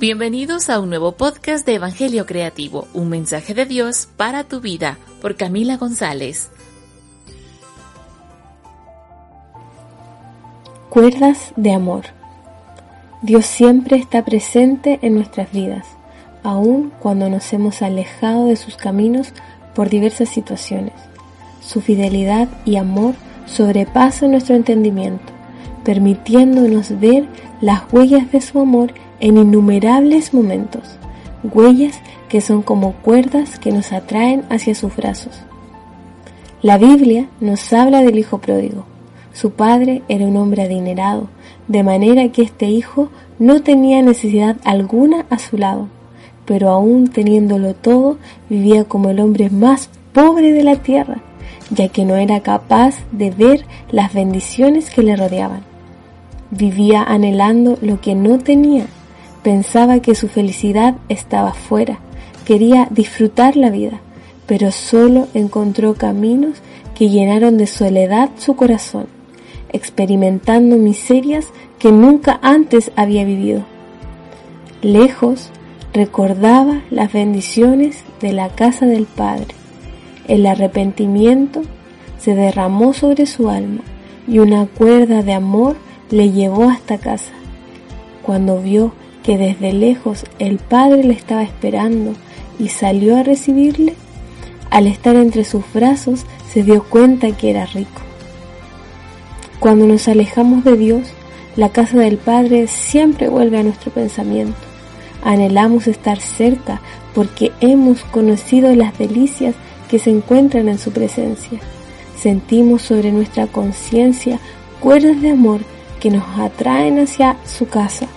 Bienvenidos a un nuevo podcast de Evangelio Creativo, un mensaje de Dios para tu vida, por Camila González. Cuerdas de amor. Dios siempre está presente en nuestras vidas, aun cuando nos hemos alejado de sus caminos por diversas situaciones. Su fidelidad y amor sobrepasan nuestro entendimiento, permitiéndonos ver las huellas de su amor en innumerables momentos, huellas que son como cuerdas que nos atraen hacia sus brazos. La Biblia nos habla del hijo pródigo. Su padre era un hombre adinerado, de manera que este hijo no tenía necesidad alguna a su lado, pero aún teniéndolo todo, vivía como el hombre más pobre de la tierra, ya que no era capaz de ver las bendiciones que le rodeaban. Vivía anhelando lo que no tenía Pensaba que su felicidad estaba fuera, quería disfrutar la vida, pero solo encontró caminos que llenaron de soledad su corazón, experimentando miserias que nunca antes había vivido. Lejos, recordaba las bendiciones de la casa del Padre. El arrepentimiento se derramó sobre su alma y una cuerda de amor le llevó hasta casa. Cuando vio que desde lejos el padre le estaba esperando y salió a recibirle, al estar entre sus brazos se dio cuenta que era rico. Cuando nos alejamos de Dios, la casa del Padre siempre vuelve a nuestro pensamiento. Anhelamos estar cerca porque hemos conocido las delicias que se encuentran en su presencia. Sentimos sobre nuestra conciencia cuerdas de amor que nos atraen hacia su casa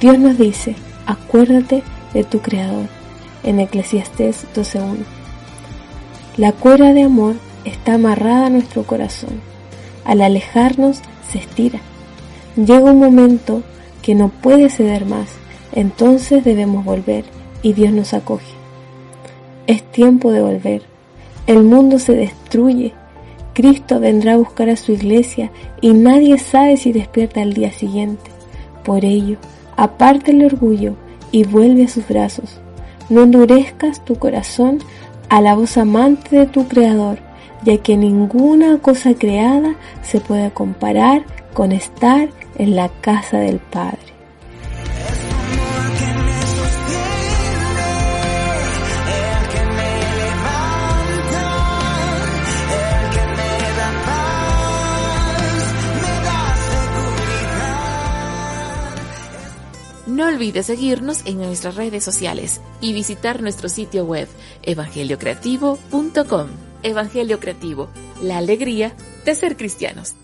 Dios nos dice, acuérdate de tu Creador, en Eclesiastés 12.1. La cuerda de amor está amarrada a nuestro corazón. Al alejarnos, se estira. Llega un momento que no puede ceder más, entonces debemos volver y Dios nos acoge. Es tiempo de volver. El mundo se destruye. Cristo vendrá a buscar a su iglesia y nadie sabe si despierta al día siguiente. Por ello, aparta el orgullo y vuelve a sus brazos. No endurezcas tu corazón a la voz amante de tu Creador, ya que ninguna cosa creada se puede comparar con estar en la casa del Padre. No olvides seguirnos en nuestras redes sociales y visitar nuestro sitio web evangeliocreativo.com. Evangelio Creativo, la alegría de ser cristianos.